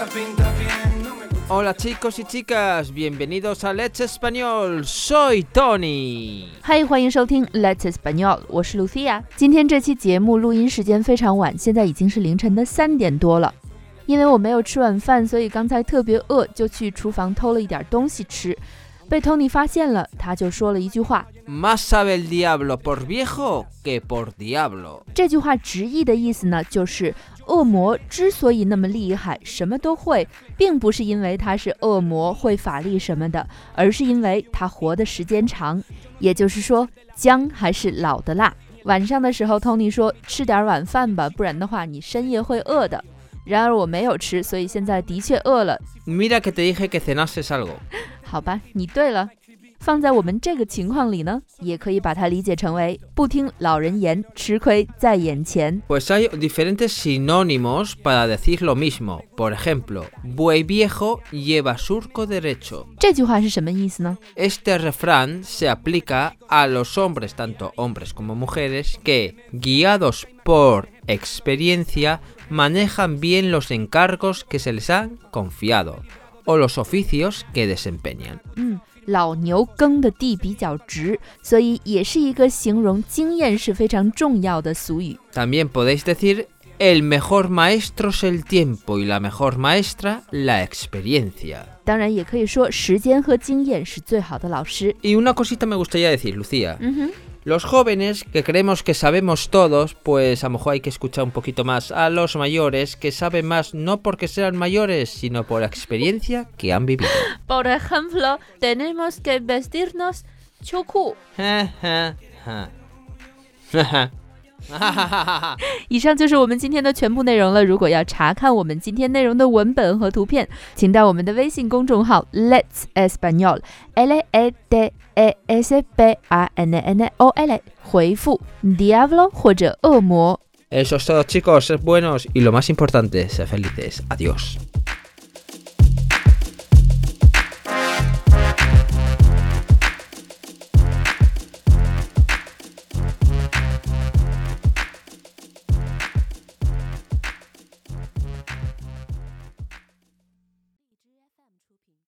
cosa pinta bien. No me gusta. Hola chicos y chicas, bienvenidos a Let's Español. Soy Tony. 嗨，欢迎收听 Let's Español，我是 Lucia。今天这期节目录音时间非常晚，现在已经是凌晨的三点多了。因为我没有吃晚饭，所以刚才特别饿，就去厨房偷了一点东西吃。被 Tony 发现了，他就说了一句话。Más sabe el diablo por viejo que por diablo. 这句话直译的意思呢，就是恶魔之所以那么厉害，什么都会，并不是因为他是恶魔会法力什么的，而是因为他活的时间长。也就是说，姜还是老的辣。晚上的时候，Tony 说吃点晚饭吧，不然的话你深夜会饿的。然而我没有吃，所以现在的确饿了。Mira que te dije que cenases algo. 好吧，你对了。放在我们这个情况里呢，也可以把它理解成为不听老人言，吃亏在眼前。 Pues hay diferentes sinónimos para decir lo mismo. Por ejemplo, buey viejo lleva surco derecho. 这句话是什么意思呢？ Este refrán se aplica a los hombres, tanto hombres como mujeres, que, guiados por experiencia, manejan bien los encargos que se les han confiado o los oficios que desempeñan. 嗯，老牛耕的地比较直，所以也是一个形容经验是非常重要的俗语。 También podéis decir el mejor maestro es el tiempo y la mejor maestra la experiencia. 当然，也可以说时间和经验是最好的老师。 Y una cosita me gustaría decir, Lucía. 嗯哼， Los jóvenes que creemos que sabemos todos, pues a lo mejor hay que escuchar un poquito más a los mayores que saben más no porque sean mayores, sino por la experiencia que han vivido. Por ejemplo, tenemos que vestirnos 秋裤。以上就是我们今天的全部内容了。如果要查看我们今天内容的文本和图片，请到我们的微信公众号 Let's Español L A D E S P A N N O L 回复 Diablo 或者恶魔。 Eso es todo chicos, sed buenos y lo más importante, sed felices. Adiós.